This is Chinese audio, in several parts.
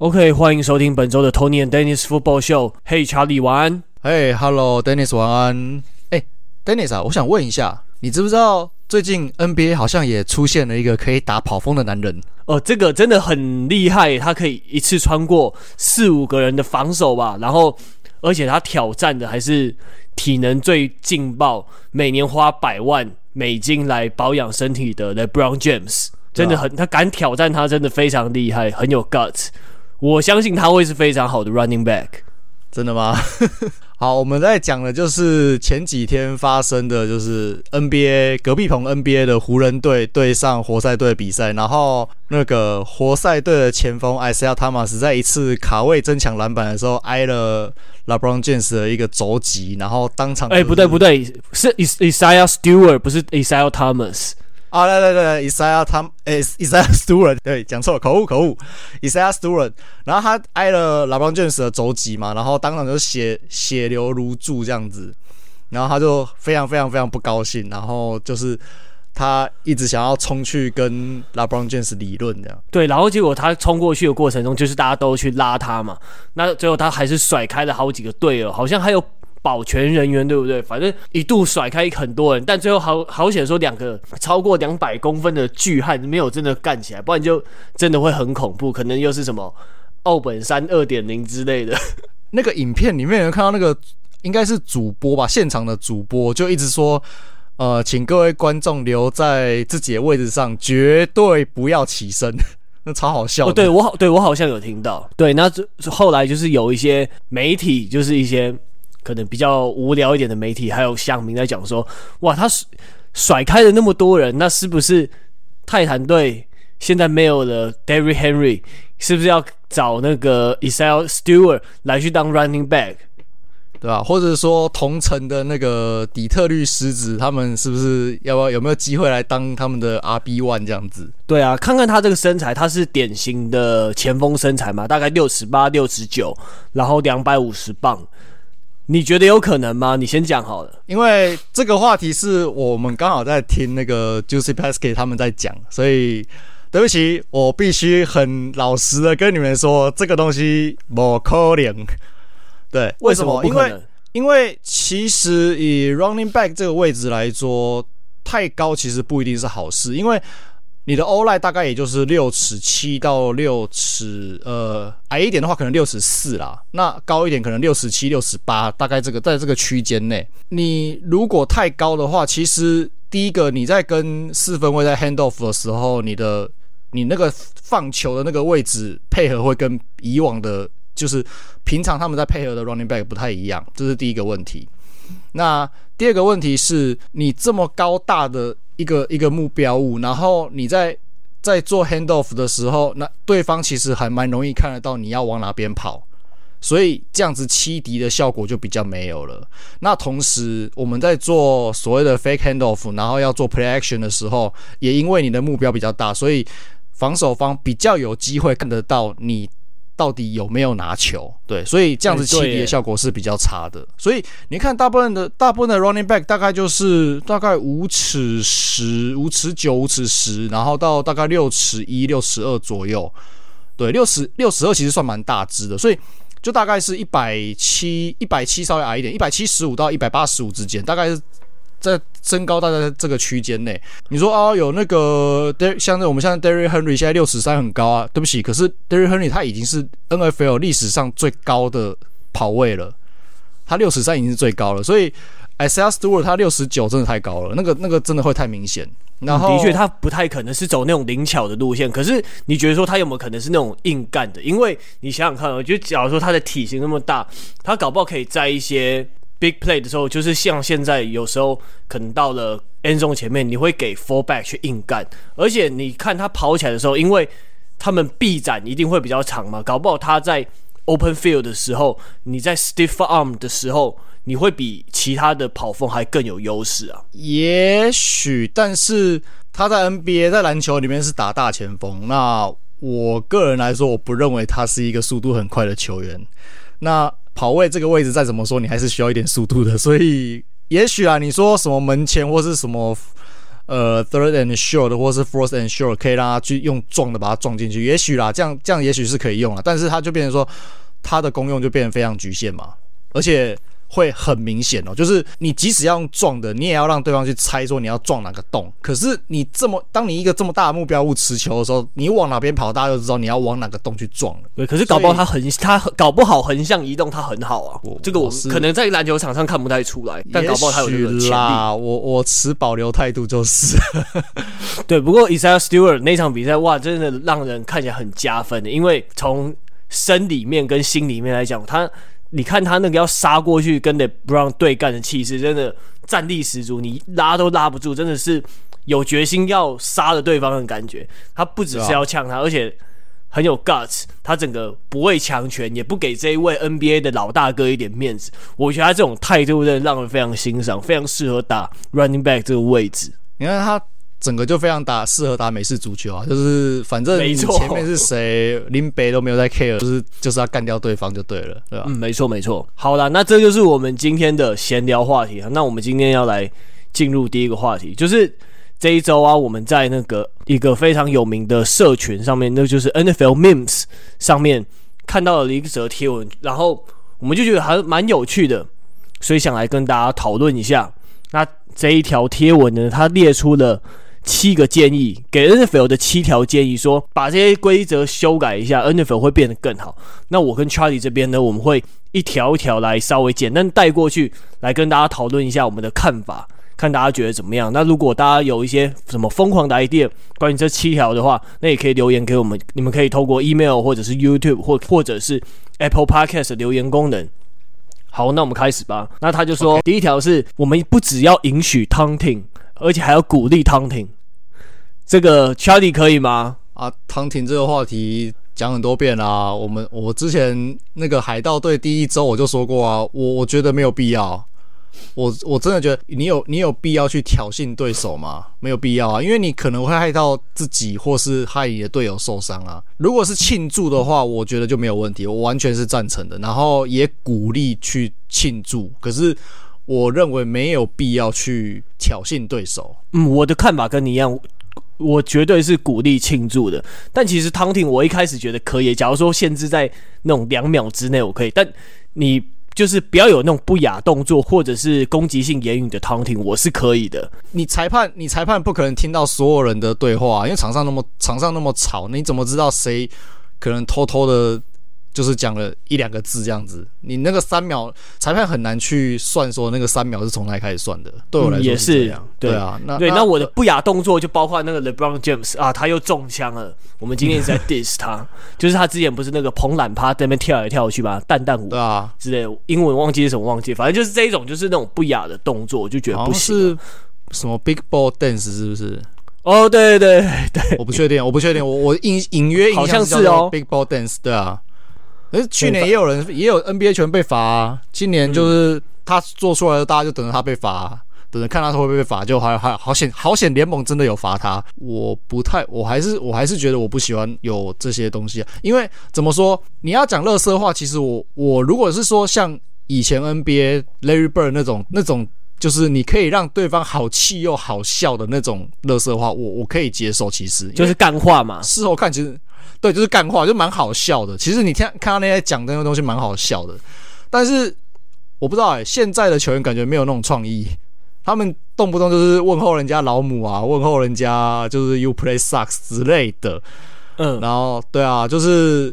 OK，欢迎收听本周的 Tony and Dennis Football Show。嘿，查理，晚安。嘿，Hello，Dennis，晚安。哎，Dennis 啊，我想问一下，你知不知道最近 NBA 好像也出现了一个可以打跑锋的男人？哦，这个真的很厉害，他可以一次穿过四五个人的防守吧？然后，而且他挑战的还是体能最劲爆，每年花百万美金来保养身体的 LeBron James，真的很，他敢挑战他，真的非常厉害，很有 guts。我相信他会是非常好的 running back，真的吗？好，我们在讲的就是前几天发生的就是 NBA 隔壁棚 NBA 的湖人队对上活塞队的比赛，然后那个活塞队的前锋 Isaiah Thomas 在一次卡位争抢篮板的时候挨了 LeBron James 的一个肘击，然后当场哎、欸、不对不对是 Isaiah Stewart 不是 Isaiah Thomas。啊，来来来，Isaiah Tom，诶，Isaiah Stewart，对，讲错了，口误口误，Isaiah Stewart，然后他挨了 LeBron James 的肘击嘛，然后当场就血血流如注这样子，然后他就非常非常非常不高兴，然后就是他一直想要冲去跟 LeBron James 理论这样。对，然后结果他冲过去的过程中，就是大家都去拉他嘛，那最后他还是甩开了好几个队友，好像还有。保全人员对不对？反正一度甩开很多人，但最后好好险说两个超过两百公分的巨汉没有真的干起来，不然就真的会很恐怖，可能又是什么奥本山二点零之类的。那个影片里面有看到那个应该是主播吧，现场的主播就一直说，呃，请各位观众留在自己的位置上，绝对不要起身。那超好笑。哦，对我好，对我好像有听到。对，那后来就是有一些媒体，就是一些。可能比较无聊一点的媒体，还有乡民在讲说：“哇，他甩开了那么多人，那是不是泰坦队现在没有了 Derrick Henry？是不是要找那个 Isaiah Stewart 来去当 running back，对吧？或者说同城的那个底特律狮子，他们是不是要不要有没有机会来当他们的 RB one 这样子？对啊，看看他这个身材，他是典型的前锋身材嘛，大概六十八、六十九，然后两百五十磅。”你觉得有可能吗？你先讲好了，因为这个话题是我们刚好在听那个 Juicy Pascal 他们在讲，所以对不起，我必须很老实的跟你们说，这个东西不可能。对？为什么？因为因为其实以 Running Back 这个位置来说，太高其实不一定是好事，因为。你的 Oli 大概也就是六尺七到六尺，呃，矮一点的话可能六尺四啦，那高一点可能六尺七、六尺八，大概这个在这个区间内。你如果太高的话，其实第一个你在跟四分卫在 hand off 的时候，你的你那个放球的那个位置配合会跟以往的，就是平常他们在配合的 running back 不太一样，这是第一个问题。那第二个问题是你这么高大的。一个一个目标物，然后你在在做 handoff 的时候，那对方其实还蛮容易看得到你要往哪边跑，所以这样子欺敌的效果就比较没有了。那同时我们在做所谓的 fake handoff，然后要做 play action 的时候，也因为你的目标比较大，所以防守方比较有机会看得到你。到底有没有拿球？对，所以这样子欺敌的效果是比较差的。所以你看，大部分的大部分的 running back 大概就是大概五尺十、五尺九、五尺十，然后到大概六尺一、六尺二左右。对，六十六十二其实算蛮大只的，所以就大概是一百七、一百七稍微矮一点，一百七十五到一百八十五之间，大概是。在身高大概在这个区间内，你说啊，有那个 Der 像我们现在 Derry Henry 现在六尺三很高啊，对不起，可是 Derry Henry 他已经是 NFL 历史上最高的跑位了，他六尺三已经是最高了，所以 Isaac Stewart 他六十九真的太高了，那个那个真的会太明显。然后、的确他不太可能是走那种灵巧的路线，可是你觉得说他有没有可能是那种硬干的？因为你想想看，我觉得假如说他的体型那么大，他搞不好可以在一些。Big play 的时候，就是像现在有时候可能到了 end zone 前面，你会给 fullback 去硬干，而且你看他跑起来的时候，因为他们臂展一定会比较长嘛，搞不好他在 open field 的时候，你在 stiff arm 的时候，你会比其他的跑锋还更有优势啊。也许，但是他在 NBA 在篮球里面是打大前锋，那我个人来说，我不认为他是一个速度很快的球员。那跑位这个位置再怎么说，你还是需要一点速度的。所以，也许啊，你说什么门前或是什么呃 third and short 或是 fourth and short，可以让他去用撞的把它撞进去，也许啦，这样这样也许是可以用了，但是它就变成说它的功用就变得非常局限嘛，而且。会很明显哦，就是你即使要用撞的，你也要让对方去猜说你要撞哪个洞。可是你这么，当你一个这么大的目标物持球的时候，你往哪边跑，大家就知道你要往哪个洞去撞了。对，可是搞不好他横，他搞不好横向移动，他很好啊。这个我可能在篮球场上看不太出来，但搞不好他有这个潜力。我我持保留态度就是。对，不过 Isaiah Stewart 那场比赛哇，真的让人看起来很加分的，因为从生理面跟心里面来讲，他。你看他那个要杀过去跟 LeBron 对干的气势，真的战力十足，你拉都拉不住，真的是有决心要杀了对方的感觉。他不只是要呛他，而且很有 guts，他整个不畏强权，也不给这一位 NBA 的老大哥一点面子。我觉得他这种态度真的让人非常欣赏，非常适合打 running back 这个位置。你看他。整个就非常打适合打美式足球啊，就是反正你前面是谁，林北都没有在 care，就是就是要干掉对方就对了，对吧？嗯，没错没错。好了，那这就是我们今天的闲聊话题啊。那我们今天要来进入第一个话题，就是这一周啊，我们在那个一个非常有名的社群上面，那就是 NFL Memes 上面看到了一则贴文，然后我们就觉得还蛮有趣的，所以想来跟大家讨论一下。那这一条贴文呢，它列出了。七个建议给 NFL 的七条建议，说把这些规则修改一下，NFL 会变得更好。那我跟 Charlie 这边呢，我们会一条一条来稍微简单带过去，来跟大家讨论一下我们的看法，看大家觉得怎么样。那如果大家有一些什么疯狂的 idea 关于这七条的话，那也可以留言给我们。你们可以透过 email 或者是 YouTube 或或者是 Apple Podcast 的留言功能。好，那我们开始吧。那他就说.第一条是我们不只要允许 taunting。而且还要鼓励汤婷这个 Charlie 可以吗？啊汤婷这个话题讲很多遍啦、我们我之前那个海盗队第一周我就说过啊，我我觉得没有必要。我我真的觉得你有你有必要去挑衅对手吗？没有必要啊，因为你可能会害到自己或是害你的队友受伤啊。如果是庆祝的话，我觉得就没有问题，我完全是赞成的。然后也鼓励去庆祝，可是。我认为没有必要去挑衅对手。嗯，我的看法跟你一样，我绝对是鼓励庆祝的。但其实 taunting 我一开始觉得可以，假如说限制在那种两秒之内，我可以。但你就是不要有那种不雅动作或者是攻击性言语的 taunting，我是可以的。你裁判，你裁判不可能听到所有人的对话，因为场上那么场上那么吵，你怎么知道谁可能偷偷的？就是讲了一两个字这样子，你那个三秒，裁判很难去算说那个三秒是从哪里开始算的。对我来说也是这样，对啊，那对那我的不雅动作就包括那个 LeBron James 啊，他又中枪了。我们今天一直在 diss 他，就是他之前不是那个捧懒趴在那边跳来跳去吧，蛋蛋舞对啊之类，英文忘记是什么忘记，反正就是这一种就是那种不雅的动作，我就觉得不行。是什么 Big Ball Dance 是不是？哦，对对对，我不确定，我不确定，我我隐隐约好像是哦，Big Ball Dance 对啊。可是去年也有人也有 NBA 球员被罚啊，今年就是他做出来的，大家就等着他被罚啊，等着看他会不会被罚，就还还好险好险联盟真的有罚他。我不太，我还是我还是觉得我不喜欢有这些东西啊，因为怎么说，你要讲乐色话，其实我我如果是说像以前 NBA Larry Bird 那种那种，就是你可以让对方好气又好笑的那种乐色话，我我可以接受，其实就是干话嘛。事后看其实。对，就是干话，就蛮好笑的。其实你听看到那些讲的那些东西，蛮好笑的。但是我不知道哎、欸，现在的球员感觉没有那种创意，他们动不动就是问候人家老母啊，问候人家就是 “you play sucks” 之类的。嗯，然后对啊，就是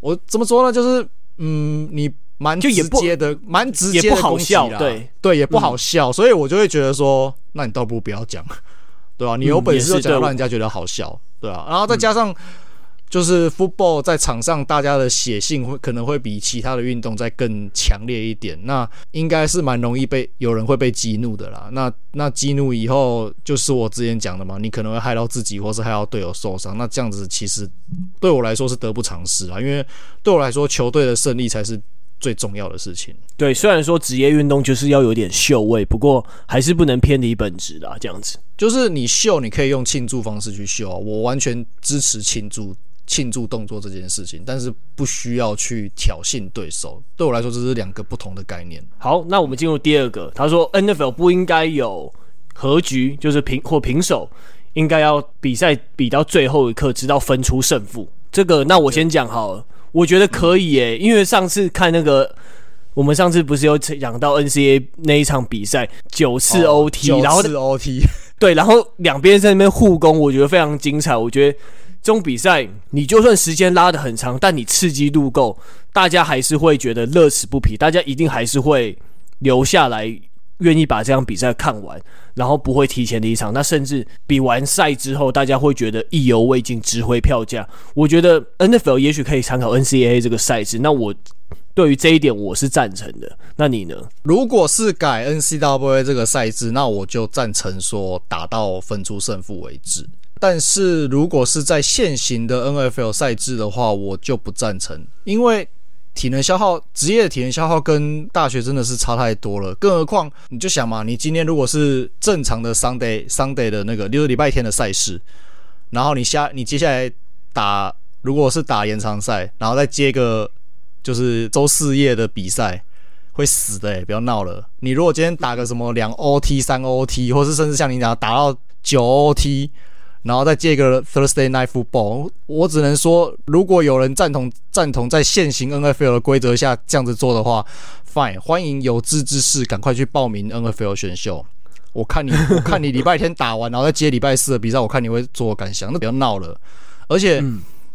我怎么说呢？就是嗯，你蛮直接的，蛮直接的，不好笑，对对，也不好笑，嗯、所以我就会觉得说，那你倒不如不要讲，对吧、啊？你有本事就讲，让人家觉得好笑，嗯、对啊。然后再加上。就是 football 在场上，大家的血性会可能会比其他的运动再更强烈一点。那应该是蛮容易被有人会被激怒的啦。那那激怒以后，就是我之前讲的嘛，你可能会害到自己，或是害到队友受伤。那这样子其实对我来说是得不偿失啊，因为对我来说，球队的胜利才是最重要的事情。对，虽然说职业运动就是要有点秀味，不过还是不能偏离本质啦。这样子，就是你秀，你可以用庆祝方式去秀啊，我完全支持庆祝。庆祝动作这件事情，但是不需要去挑衅对手。对我来说，这是两个不同的概念。好，那我们进入第二个。他说，NFL 不应该有和局，就是平或平手，应该要比赛比到最后一刻，直到分出胜负。这个，那我先讲好了，我觉得可以诶，因为上次看那个。我们上次不是有讲到 NCAA 那一场比赛九次 OT，、哦、然后九次 OT 对，然后两边在那边互攻，我觉得非常精彩。我觉得这种比赛，你就算时间拉得很长，但你刺激度够，大家还是会觉得乐此不疲，大家一定还是会留下来，愿意把这场比赛看完，然后不会提前离场。那甚至比完赛之后，大家会觉得意犹未尽，值回票价。我觉得 NFL 也许可以参考 NCAA 这个赛制。那我。对于这一点，我是赞成的。那你呢？如果是改 NCAA 这个赛制，那我就赞成说打到分出胜负为止。但是如果是在现行的 NFL 赛制的话，我就不赞成，因为体能消耗，职业的体能消耗跟大学真的是差太多了。更何况，你就想嘛，你今天如果是正常的 Sunday Sunday 的那个，就是礼拜天的赛事，然后你下你接下来打，如果是打延长赛，然后再接个。就是周四夜的比赛会死的诶、不要闹了。你如果今天打个什么两 OT、三 OT，或是甚至像你讲打到九 OT，然后再接一个 Thursday Night Football，我只能说，如果有人赞同赞同在现行 NFL 的规则下这样子做的话，Fine，欢迎有志之士赶快去报名 NFL 选秀。我看你，我看你礼拜天打完，然后再接礼拜四的比赛，我看你会作何感想？那不要闹了。而且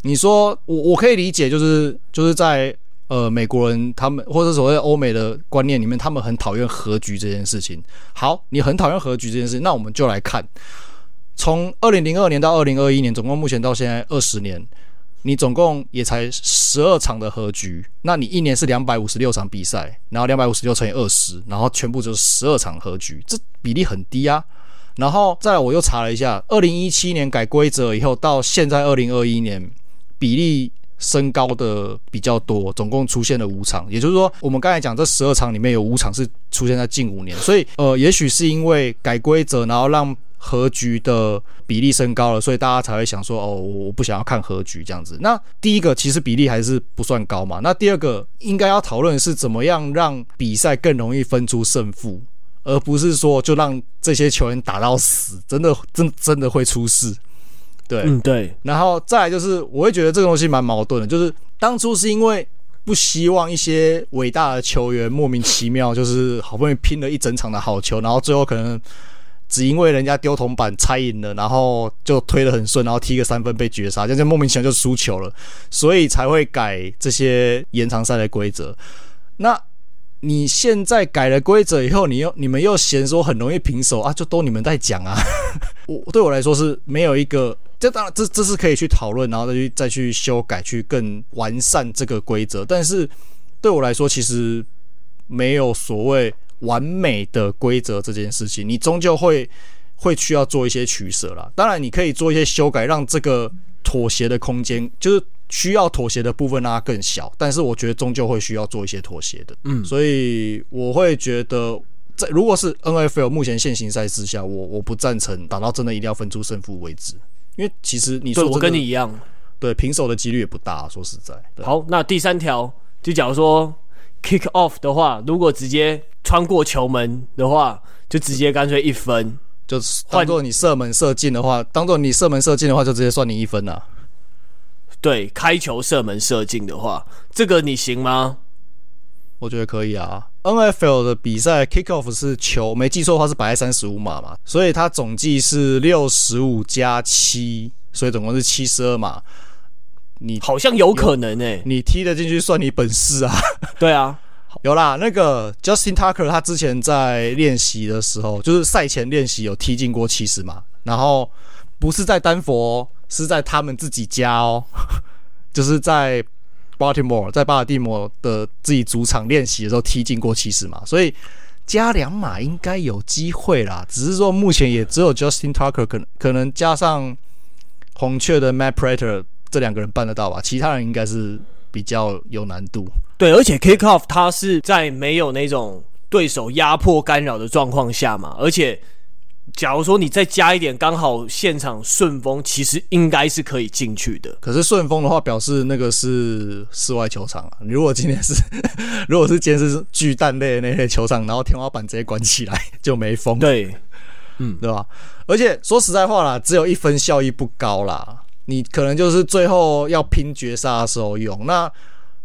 你说我我可以理解，就是就是在。呃，美国人他们或者所谓欧美的观念里面，他们很讨厌和局这件事情。好，你很讨厌和局这件事，那我们就来看，从二零零二年到二零二一年，总共目前到现在二十年，你总共也才十二场的和局。那你一年是两百五十六场比赛，然后两百五十六乘以二十，然后全部就是十二场和局，这比例很低啊。然后再来，我又查了一下，二零一七年改规则以后，到现在二零二一年比例。升高的比较多，总共出现了五场，也就是说，我们刚才讲这十二场里面有五场是出现在近五年，所以呃，也许是因为改规则，然后让和局的比例升高了，所以大家才会想说，哦，我不想要看和局这样子。那第一个其实比例还是不算高嘛，那第二个应该要讨论是怎么样让比赛更容易分出胜负，而不是说就让这些球员打到死，真的真真的会出事。对，嗯对，然后再来就是，我会觉得这个东西蛮矛盾的，就是当初是因为不希望一些伟大的球员莫名其妙，就是好不容易拼了一整场的好球，然后最后可能只因为人家丢铜板猜赢了，然后就推得很顺，然后踢个三分被绝杀，这样莫名其妙就输球了，所以才会改这些延长赛的规则。那你现在改了规则以后，你又你们又嫌说很容易平手啊？就都你们在讲啊。我对我来说是没有一个，这当然这这是可以去讨论，然后再去再去修改，去更完善这个规则。但是对我来说，其实没有所谓完美的规则这件事情，你终究会会需要做一些取舍啦。当然，你可以做一些修改，让这个妥协的空间就是。需要妥协的部分让它更小，但是我觉得终究会需要做一些妥协的。嗯，所以我会觉得，在如果是 NFL 目前现行赛事下，我我不赞成打到真的一定要分出胜负为止，因为其实你说我跟你一样，对平手的几率也不大。说实在，好，那第三条就假如说 kick off 的话，如果直接穿过球门的话，就直接干脆一分，就是当做你射门射进的话，当做你射门射进的话，就直接算你一分了。对，开球射门射进的话，这个你行吗？我觉得可以啊。NFL 的比赛 kickoff 是球，没记错的话是摆在三十五码嘛，所以它总计是六十五加七，所以总共是七十二码。你好像有可能诶、欸，你踢得进去算你本事啊。对啊，有啦。那个 Justin Tucker 他之前在练习的时候，就是赛前练习有踢进过七十码，然后不是在丹佛。是在他们自己家哦，就是在 Baltimore，在巴尔的摩的自己主场练习的时候踢进过七十码，所以加两码应该有机会啦。只是说目前也只有 Justin Tucker 可能可能加上红雀的 Matt Prater 这两个人办得到吧，其他人应该是比较有难度。对，而且 Kickoff 他是在没有那种对手压迫干扰的状况下嘛，而且。假如说你再加一点，刚好现场顺风，其实应该是可以进去的。可是顺风的话，表示那个是 室外球场啊。你如果今天是，如果是今天是巨蛋类的那些球场，然后天花板直接关起来就没风。对，嗯，对吧？而且说实在话啦，只有一分效益不高啦，你可能就是最后要拼绝杀的时候用。那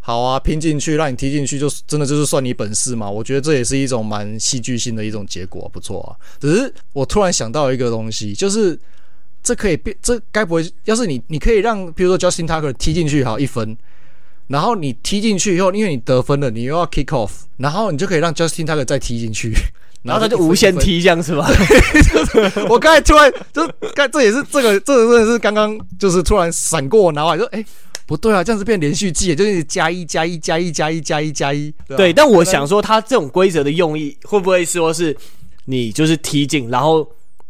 好啊，拼进去让你踢进去，就真的就是算你本事嘛。我觉得这也是一种蛮戏剧性的一种结果，不错啊。只是我突然想到一个东西，就是这可以变，这该不会要是你你可以让，比如说 Justin Tucker 踢进去好一分。然后你踢进去以后，因为你得分了，你又要 kick off，然后你就可以让 Justin Tucker 再踢进去，然后他就无限踢这样是吧？我刚才突然就刚这也是这个这个真的是刚刚就是突然闪过我脑海，说哎不对啊，这样子变连续技，就是加一加一加一加一加一加一。对，但我想说，他这种规则的用意会不会说是你就是踢进，然后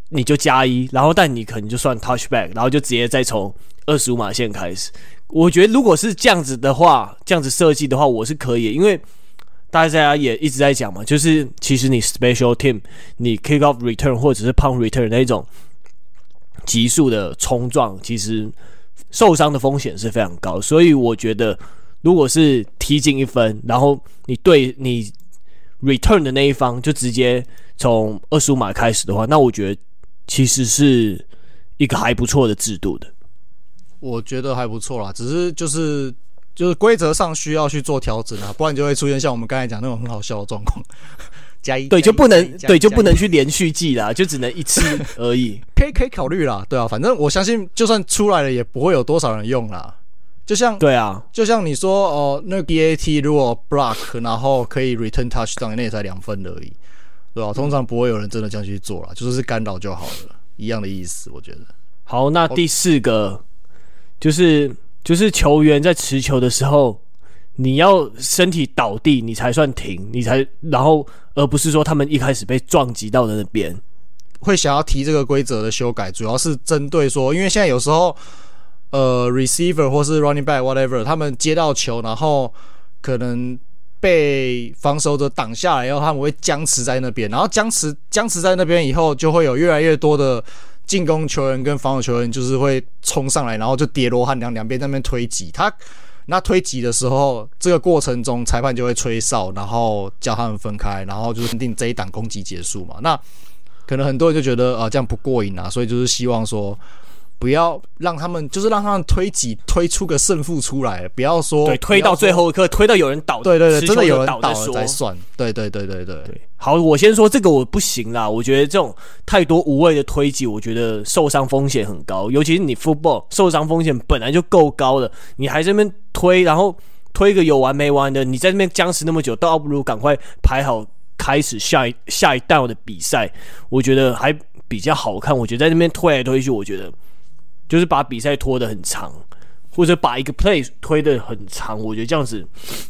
你就加一，然后但你可能就算 touchback，然后就直接再从二十五码线开始。我觉得如果是这样子的话，这样子设计的话，我是可以，因为大家也一直在讲嘛，就是其实你 special team，你 kick off return 或者是 punt return 那种急速的冲撞，其实受伤的风险是非常高。所以我觉得，如果是踢进一分，然后你对你 return 的那一方就直接从二十五码开始的话，那我觉得其实是一个还不错的制度的。我觉得还不错啦，只是就是就是规则上需要去做调整啊，不然就会出现像我们刚才讲那种很好笑的状况。加一对就不能对就不能去连续记啦，就只能一次 而已。可以可以考虑啦，对啊，反正我相信就算出来了也不会有多少人用啦。就像对啊，就像你说哦，那个 BAT 如果 block 然后可以 return touchdown，那也才两分而已，对吧？通常不会有人真的这样去做啦，就是干扰就好了，一样的意思，我觉得。好，那第四个。就是就是球员在持球的时候，你要身体倒地，你才算停，你才然后，而不是说他们一开始被撞击到的那边。会想要提这个规则的修改，主要是针对说，因为现在有时候，呃，receiver 或是 running back whatever，他们接到球，然后可能被防守者挡下来，然后他们会僵持在那边，然后僵持僵持在那边以后，就会有越来越多的。进攻球员跟防守球员就是会冲上来，然后就叠罗汉两两边那边推挤。他那推挤的时候，这个过程中裁判就会吹哨，然后叫他们分开，然后就是定这一档攻击结束嘛。那可能很多人就觉得啊，这样不过瘾啊，所以就是希望说。不要让他们，就是让他们推挤推出个胜负出来，不要说对，推到最后一刻，推到有人倒，对对对，真的有人倒了才算。对对对对对对。好，我先说这个我不行啦，我觉得这种太多无谓的推挤，我觉得受伤风险很高，尤其是你 football 受伤风险本来就够高的，你还在那边推，然后推个有完没完的，你在那边僵持那么久，倒不如赶快排好开始下一下一 down 的比赛，我觉得还比较好看。我觉得在那边推来推去，我觉得。就是把比赛拖得很长，或者把一个 play 推得很长，我觉得这样子，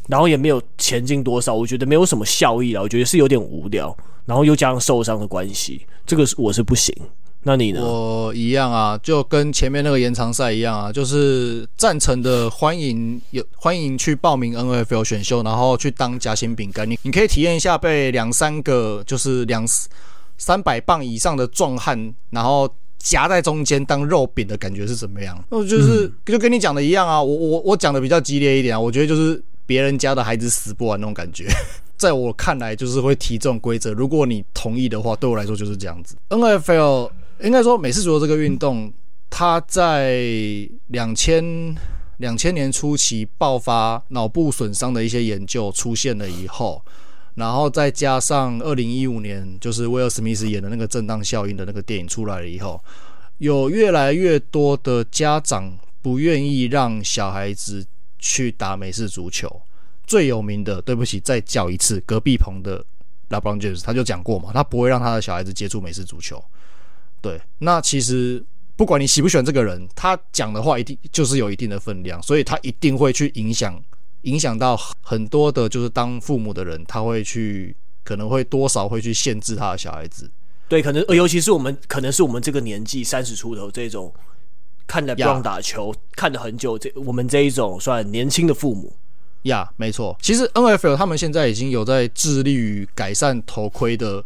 然后也没有前进多少，我觉得没有什么效益了。我觉得是有点无聊，然后又加上受伤的关系，这个是我是不行。那你呢？我一样啊，就跟前面那个延长赛一样啊，就是赞成的，欢迎有欢迎去报名 NFL 选秀，然后去当夹心饼干，你你可以体验一下被两三个就是两三百磅以上的壮汉，然后。夹在中间当肉饼的感觉是怎么样？那就是就跟你讲的一样啊，我我我讲的比较激烈一点啊，我觉得就是别人家的孩子死不完那种感觉，在我看来就是会提这种规则。如果你同意的话，对我来说就是这样子。NFL 应该说美式足球这个运动，它在两千两千年初期爆发脑部损伤的一些研究出现了以后。然后再加上二零一五年，就是威尔史密斯演的那个震荡效应的那个电影出来了以后，有越来越多的家长不愿意让小孩子去打美式足球。最有名的，对不起，再叫一次，隔壁棚的 LeBron James 他就讲过嘛，他不会让他的小孩子接触美式足球。对，那其实不管你喜不喜欢这个人，他讲的话一定就是有一定的分量，所以他一定会去影响。影响到很多的，就是当父母的人，他会去，可能会多少会去限制他的小孩子。对，可能尤其是我们，可能是我们这个年纪三十出头这种，看了不让打球.看了很久，这我们这一种算年轻的父母。呀、yeah，没错。其实 NFL 他们现在已经有在致力于改善头盔的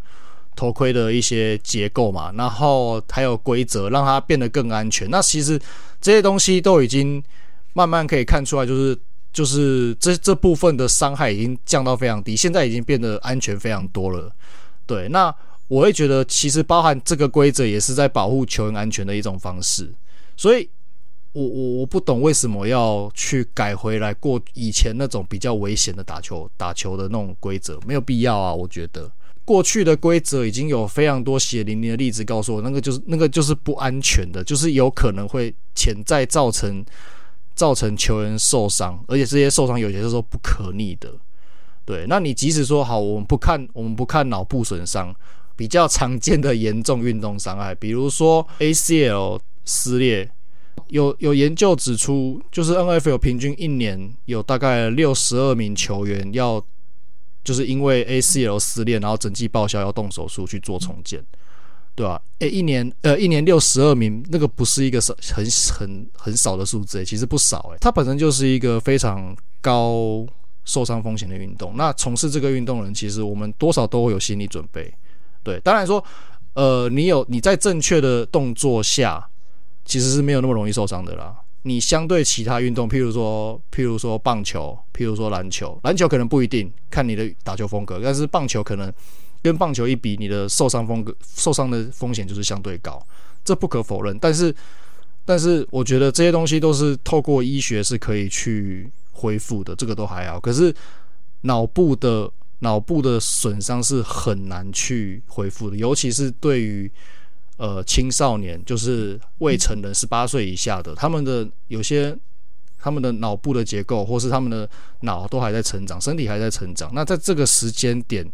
头盔的一些结构嘛，然后还有规则，让它变得更安全。那其实这些东西都已经慢慢可以看出来，就是。就是这这部分的伤害已经降到非常低，现在已经变得安全非常多了。对，那我会觉得其实包含这个规则也是在保护球员安全的一种方式，所以我我我不懂为什么要去改回来过以前那种比较危险的打球打球的那种规则，没有必要啊，我觉得。过去的规则已经有非常多血淋淋的例子告诉我，那个就是那个就是不安全的，就是有可能会潜在造成造成球员受伤，而且这些受伤有些时候不可逆的。对，那你即使说好，我们不看我们不看脑部损伤，比较常见的严重运动伤害，比如说 ACL 撕裂，有有研究指出，就是 NFL 平均一年有大概六十二名球员要。就是因为 ACL 撕裂，然后整季报销，要动手术去做重建，对吧？诶，一年呃，一年六十二名，那个不是一个少很很很少的数字，其实不少诶。它本身就是一个非常高受伤风险的运动。那从事这个运动的人，其实我们多少都会有心理准备。对，当然说，呃，你有你在正确的动作下，其实是没有那么容易受伤的啦。你相对其他运动，譬如说，譬如说棒球，譬如说篮球，篮球可能不一定看你的打球风格，但是棒球可能跟棒球一比，你的受伤风格、受伤的风险就是相对高，这不可否认。但是，但是我觉得这些东西都是透过医学是可以去恢复的，这个都还好。可是脑部的脑部的损伤是很难去恢复的，尤其是对于。呃，青少年就是未成人，十八岁以下的，他们的有些他们的脑部的结构，或是他们的脑都还在成长，身体还在成长。那在这个时间点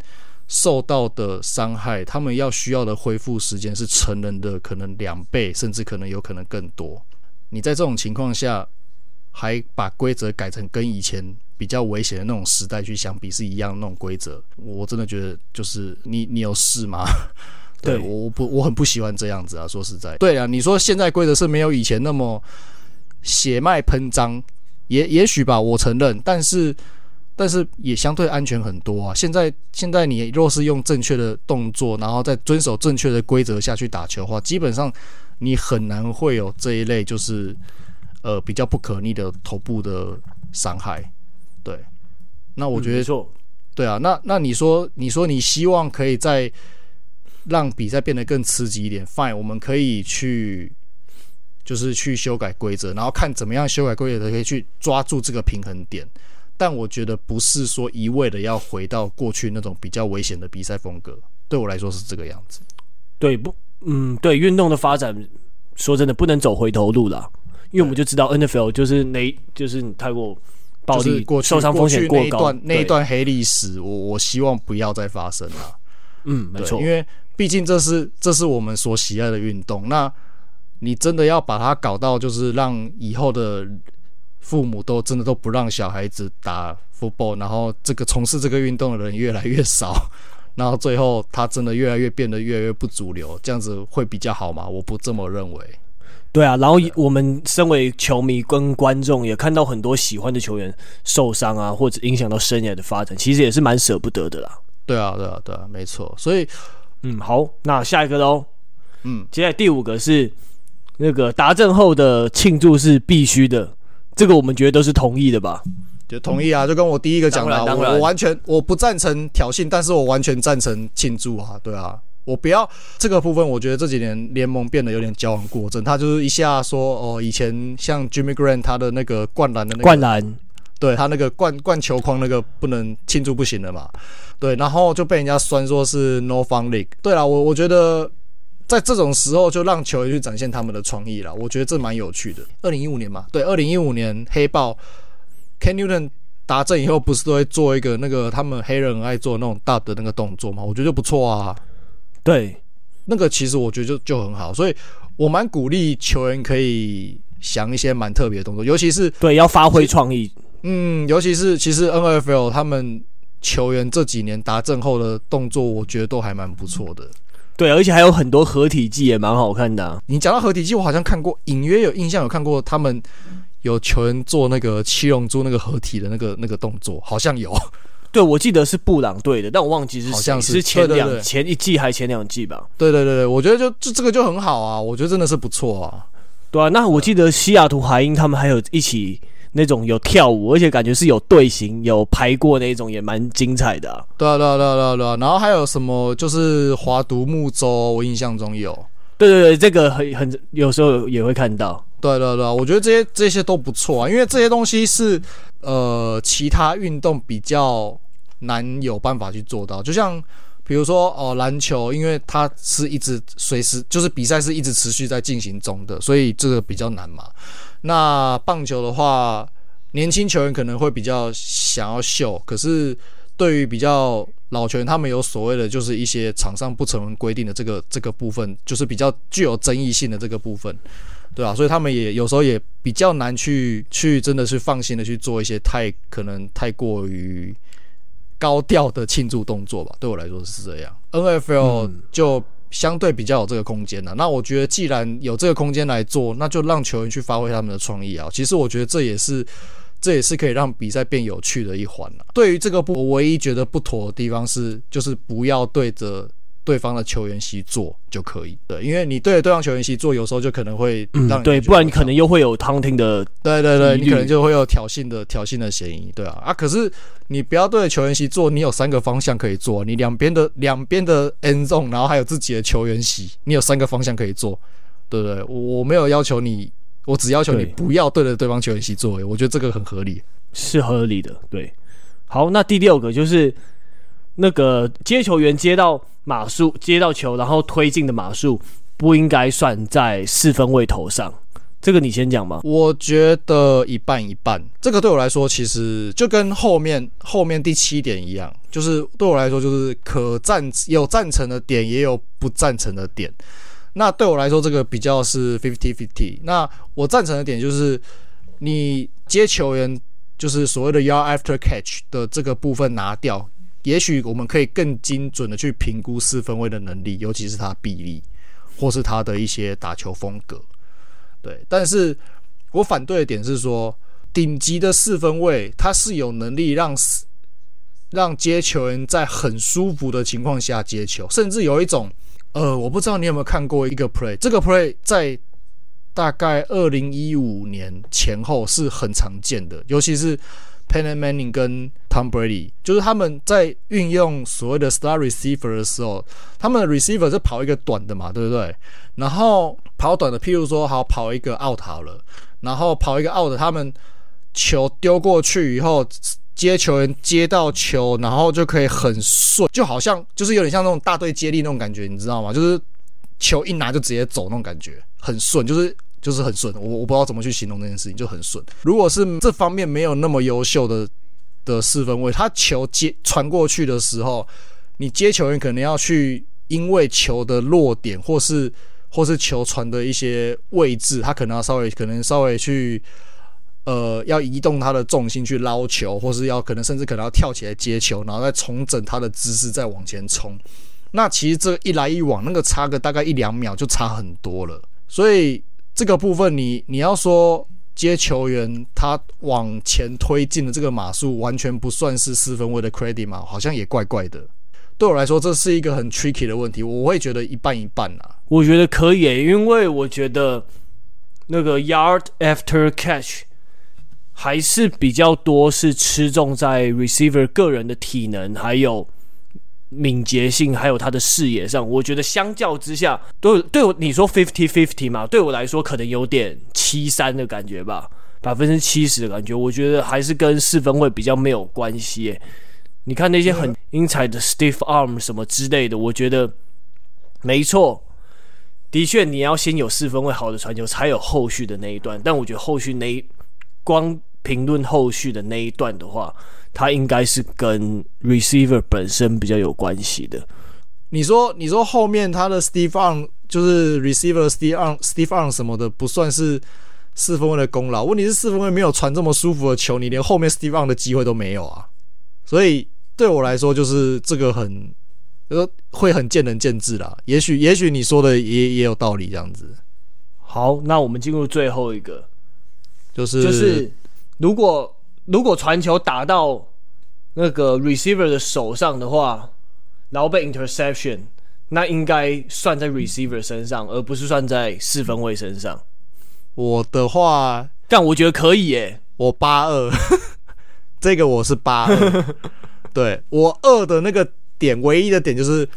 受到的伤害，他们要需要的恢复时间是成人的可能两倍，甚至可能有可能更多。你在这种情况下，还把规则改成跟以前比较危险的那种时代去相比是一样的那种规则，我真的觉得就是你你有事吗？对，对我不我很不喜欢这样子啊，说实在，对啊，你说现在规则是没有以前那么血脉喷张，也也许吧，我承认，但是但是也相对安全很多啊。现在现在你若是用正确的动作，然后再遵守正确的规则下去打球的话，基本上你很难会有这一类就是呃比较不可逆的头部的伤害。对，那我觉得，嗯、对啊，那那你说你说你希望可以在。让比赛变得更刺激一点，Fine，我们可以去，就是去修改规则，然后看怎么样修改规则可以去抓住这个平衡点。但我觉得不是说一味的要回到过去那种比较危险的比赛风格，对我来说是这个样子。对，不，嗯，对，运动的发展，说真的不能走回头路了，因为我们就知道 NFL 就是那，就是你太过暴力，过受伤风险过高，过去那一段那一段黑历史，我我希望不要再发生了。嗯，没错，因为。毕竟这是这是我们所喜爱的运动，那你真的要把它搞到就是让以后的父母都真的都不让小孩子打 football，然后这个从事这个运动的人越来越少，然后最后他真的越来越变得越来越不主流，这样子会比较好吗？我不这么认为。对啊，然后我们身为球迷跟观众也看到很多喜欢的球员受伤啊，或者影响到生涯的发展，其实也是蛮舍不得的啦。对啊，对啊，对啊，没错，所以。嗯，好，那下一个喽。嗯，接下来第五个是那个达阵后的庆祝是必须的，这个我们觉得都是同意的吧？就同意啊，就跟我第一个讲的，我我完全我不赞成挑衅，但是我完全赞成庆祝啊，对啊，我不要这个部分，我觉得这几年联盟变得有点矫枉过正，他就是一下说哦，以前像 Jimmy Graham 他的那个灌篮的那个灌篮。对他那个灌灌球框那个不能庆祝不行了嘛？对，然后就被人家酸说是 No Fun League。对啊，我我觉得在这种时候就让球员去展现他们的创意了，我觉得这蛮有趣的。二零一五年嘛，对，二零一五年黑豹 Ken Newton 达阵以后不是都会做一个那个他们黑人很爱做那种大的那个动作嘛？我觉得就不错啊。对，那个其实我觉得就就很好，所以我蛮鼓励球员可以想一些蛮特别的动作，尤其是对要发挥创意。嗯，尤其是其实 NFL 他们球员这几年达阵后的动作，我觉得都还蛮不错的。对，而且还有很多合体技也蛮好看的啊。你讲到合体技，我好像看过，隐约有印象有看过他们有球员做那个七龙珠那个合体的那个那个动作，好像有。对，我记得是布朗队的，但我忘记是好像是，是前两前一季还前两季吧。对对对对，我觉得就这这个就很好啊，我觉得真的是不错啊。对啊，那我记得西雅图海鹰他们还有一起。那种有跳舞，而且感觉是有队形、有排过那种，也蛮精彩的啊。对啊，对啊，对啊，对啊，对啊。然后还有什么？就是划独木舟，我印象中有。对对对，这个很很有时候也会看到。对对对，我觉得这些这些都不错啊，因为这些东西是呃其他运动比较难有办法去做到，就像。比如说哦，篮球，因为它是一直随时就是比赛是一直持续在进行中的，所以这个比较难嘛。那棒球的话，年轻球员可能会比较想要秀，可是对于比较老球员，他们有所谓的就是一些场上不成文规定的这个这个部分，就是比较具有争议性的这个部分，对吧？所以他们也有时候也比较难去去真的是放心的去做一些太可能太过于。高调的庆祝动作吧，对我来说是这样。NFL 就相对比较有这个空间了。那我觉得，既然有这个空间来做，那就让球员去发挥他们的创意啊。其实我觉得这也是，这也是可以让比赛变有趣的一环了。对于这个不，我唯一觉得不妥的地方是，就是不要对着。对方的球员席做就可以，对，因为你对着对方球员席做，有时候就可能会让、嗯、对，不然你可能又会有 taunting 的，对对对，你可能就会有挑衅的挑衅的嫌疑，对啊啊！可是你不要对着球员席做，你有三个方向可以做，你两边的两边的 end zone，然后还有自己的球员席，你有三个方向可以做，对不对？我我没有要求你，我只要求你不要对着对方球员席做，我觉得这个很合理，是合理的，对。好，那第六个就是。那个接球员接到码数，接到球然后推进的码数不应该算在四分位头上，这个你先讲吧。我觉得一半一半，这个对我来说其实就跟后面后面第七点一样，就是对我来说就是可赞有赞成的点，也有不赞成的点。那对我来说这个比较是 fifty fifty。那我赞成的点就是你接球员就是所谓的 yard after catch 的这个部分拿掉。也许我们可以更精准的去评估四分卫的能力，尤其是他臂力，或是他的一些打球风格。对，但是我反对的点是说，顶级的四分卫他是有能力让让接球员在很舒服的情况下接球，甚至有一种呃，我不知道你有没有看过一个 play，这个 play 在大概二零一五年前后是很常见的，尤其是。Peyton Manning 跟 Tom Brady，就是他们在运用所谓的 Star Receiver 的时候，他们的 Receiver 是跑一个短的嘛，对不对？然后跑短的，譬如说，好跑一个 Out 好了，然后跑一个 Out，他们球丢过去以后，接球员接到球，然后就可以很顺，就好像就是有点像那种大队接力那种感觉，你知道吗？就是球一拿就直接走那种感觉，很顺，就是。就是很顺，我我不知道怎么去形容这件事情，就很顺。如果是这方面没有那么优秀的的四分卫，他球接传过去的时候，你接球员可能要去，因为球的落点或是或是球传的一些位置，他可能要稍微可能稍微去呃要移动他的重心去捞球，或是要可能甚至可能要跳起来接球，然后再重整他的姿势再往前冲。那其实这一来一往，那个差个大概一两秒就差很多了，所以。这个部分你，你要说接球员他往前推进的这个码数完全不算是四分卫的 credit 嘛？好像也怪怪的。对我来说，这是一个很 tricky 的问题。我会觉得一半一半啊。我觉得可以，因为我觉得那个 yard after catch 还是比较多，是吃重在 receiver 个人的体能，还有。敏捷性还有他的视野上，我觉得相较之下，对对我你说 fifty fifty 嘛，对我来说可能有点七三的感觉吧，百分之七十的感觉，我觉得还是跟四分卫比较没有关系。你看那些很英才的 stiff arm 什么之类的，我觉得没错，的确你要先有四分卫好的传球，才有后续的那一段。但我觉得后续那一光评论后续的那一段的话。他应该是跟 receiver 本身比较有关系的。你说，你说后面他的 stiff arm 就是 receiver stiff arm stiff arm 什么的，不算是四分卫的功劳。问题是四分卫没有传这么舒服的球，你连后面 stiff arm 的机会都没有啊。所以对我来说，就是这个很呃会很见仁见智啦。也许也许你说的也也有道理，这样子。好，那我们进入最后一个，就是就是如果。如果传球打到那个 receiver 的手上的话，然后被 interception，那应该算在 receiver 身上，而不是算在四分卫身上。我的话，但我觉得可以耶。我八二，这个我是八二。对，我二的那个点，唯一的点就是，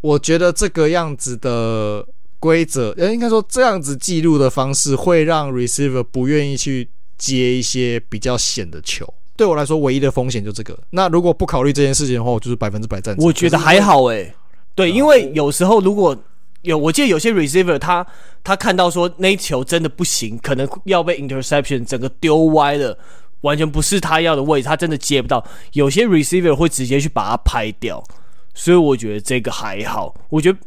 我觉得这个样子的规则，呃，应该说这样子记录的方式，会让 receiver 不愿意去接一些比较险的球。对我来说，唯一的风险就这个。那如果不考虑这件事情的话，我就是百分之百赞成。我觉得还好诶、欸。对，因为有时候如果有，我记得有些 receiver 他他看到说那一球真的不行，可能要被 interception 整个丢歪了，完全不是他要的位置，他真的接不到。有些 receiver 会直接去把它拍掉，所以我觉得这个还好。我觉得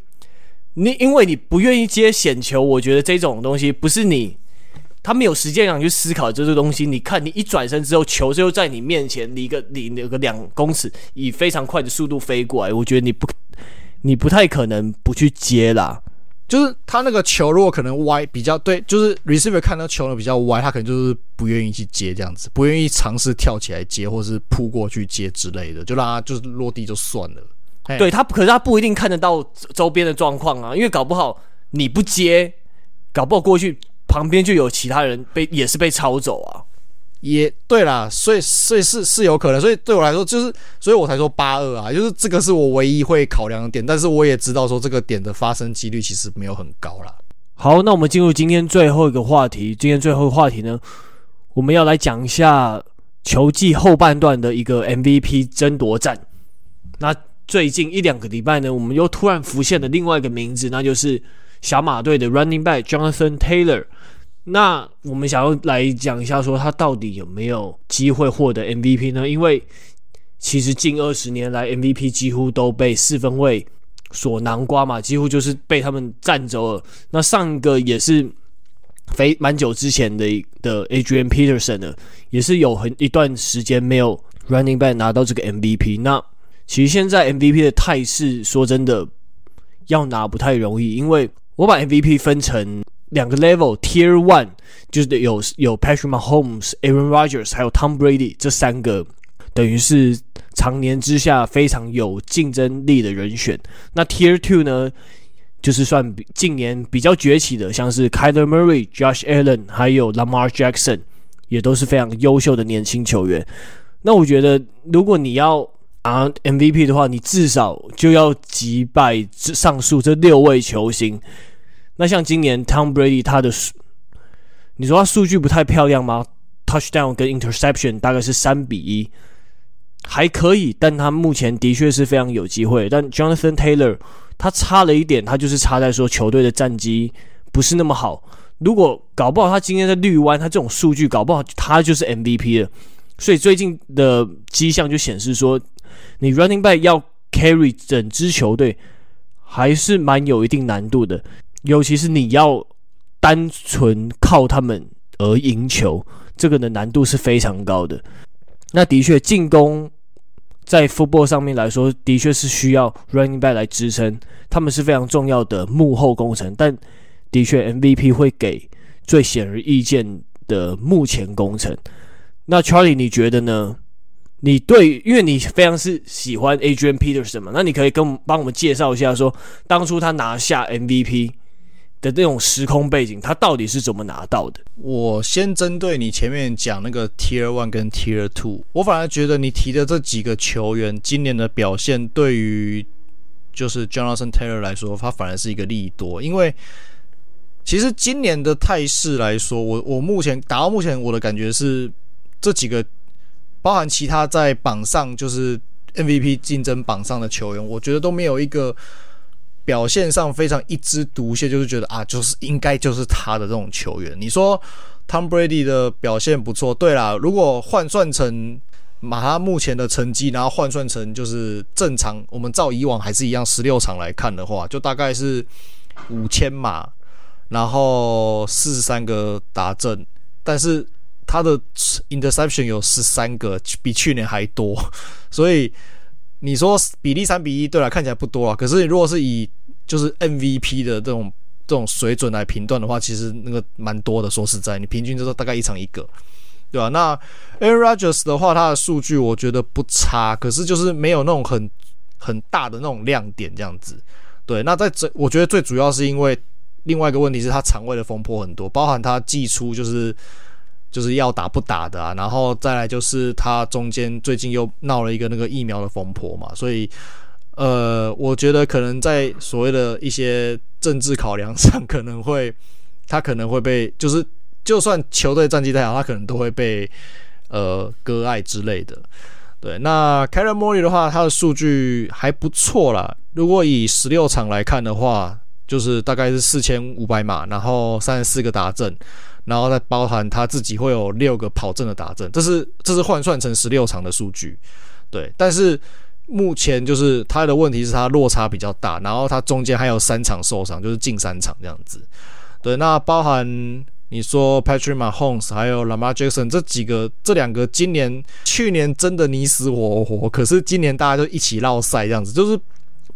你因为你不愿意接险球，我觉得这种东西不是你。他没有时间让你去思考这个东西。你看，你一转身之后，球就在你面前，离个离那个两公尺，以非常快的速度飞过来。我觉得你不，你不太可能不去接啦。就是他那个球如果可能歪比较对，就是 receiver 看到球呢比较歪，他可能就是不愿意去接这样子，不愿意尝试跳起来接，或是扑过去接之类的，就让他就是落地就算了。对他，可是他不一定看得到周边的状况啊，因为搞不好你不接，搞不好过去。旁边就有其他人被也是被抄走啊，也对啦，所以所以是是有可能，所以对我来说就是，所以我才说八二啊，就是这个是我唯一会考量的点，但是我也知道说这个点的发生几率其实没有很高啦。好，那我们进入今天最后一个话题，今天最后一个话题呢，我们要来讲一下球季后半段的一个 MVP 争夺战。那最近一两个礼拜呢，我们又突然浮现了另外一个名字，那就是。小马队的 Running Back Jonathan Taylor，那我们想要来讲一下，说他到底有没有机会获得 MVP 呢？因为其实近二十年来 MVP 几乎都被四分卫所囊括嘛，几乎就是被他们占走了。那上一个也是非蛮久之前的的 Adrian Peterson 的，也是有很一段时间没有 Running Back 拿到这个 MVP。那其实现在 MVP 的态势，说真的要拿不太容易，因为我把 MVP 分成两个 level，Tier One 就是有有 Patrick Mahomes、Aaron Rodgers 还有 Tom Brady 这三个，等于是常年之下非常有竞争力的人选。那 Tier Two 呢，就是算近年比较崛起的，像是 Kyler Murray、Josh Allen 还有 Lamar Jackson，也都是非常优秀的年轻球员。那我觉得，如果你要拿 MVP 的话，你至少就要击败上述这六位球星。那像今年 Tom Brady 他的，你说他数据不太漂亮吗？Touchdown 跟 Interception 大概是三比一，还可以，但他目前的确是非常有机会。但 Jonathan Taylor 他差了一点，他就是差在说球队的战绩不是那么好。如果搞不好他今天在绿湾，他这种数据搞不好他就是 MVP 了。所以最近的迹象就显示说，你 Running Back 要 carry 整支球队，还是蛮有一定难度的。尤其是你要单纯靠他们而赢球，这个的难度是非常高的。那的确，进攻在 football 上面来说，的确是需要 running back 来支撑，他们是非常重要的幕后工程。但的确，MVP 会给最显而易见的目前工程。那 Charlie，你觉得呢？你对，因为你非常是喜欢 Adrian Peterson 嘛，那你可以跟我们帮我们介绍一下，说当初他拿下 MVP。的那种时空背景，他到底是怎么拿到的？我先针对你前面讲那个 Tier One 跟 Tier Two，我反而觉得你提的这几个球员今年的表现，对于就是 Jonathan Taylor 来说，他反而是一个利多。因为其实今年的态势来说，我我目前打到目前，我的感觉是这几个包含其他在榜上就是 MVP 竞争榜上的球员，我觉得都没有一个。表现上非常一枝独秀，就是觉得啊，就是应该就是他的这种球员。你说 Tom Brady 的表现不错，对啦，如果换算成把他目前的成绩，然后换算成就是正常，我们照以往还是一样十六场来看的话，就大概是五千码，然后四十三个达阵，但是他的 interception 有十三个，比去年还多，所以。你说比例三比一，对了，看起来不多啊。可是如果是以就是 MVP 的这种这种水准来评断的话，其实那个蛮多的。说实在，你平均就是大概一场一个，对吧？那 Aaron Rodgers 的话，他的数据我觉得不差，可是就是没有那种很很大的那种亮点这样子。对，那在这我觉得最主要是因为另外一个问题是他场外的风波很多，包含他寄出就是就是要打不打的啊，然后再来就是他中间最近又闹了一个那个疫苗的风波嘛，所以呃，我觉得可能在所谓的一些政治考量上，可能会他可能会被就是就算球队战绩再好，他可能都会被呃割爱之类的。对，那 Kyler Murray 的话，他的数据还不错啦。如果以十六场来看的话，就是大概是四千五百码，然后三十四个达阵，然后再包含他自己会有六个跑阵的达阵，这是这是换算成十六场的数据。对，但是目前就是他的问题是他落差比较大，然后他中间还有三场受伤，就是近三场这样子。对，那包含。你说 Patrick Mahomes 还有 Lamar Jackson 这几个，这两个今年、去年真的你死我活，可是今年大家就一起落赛这样子，就是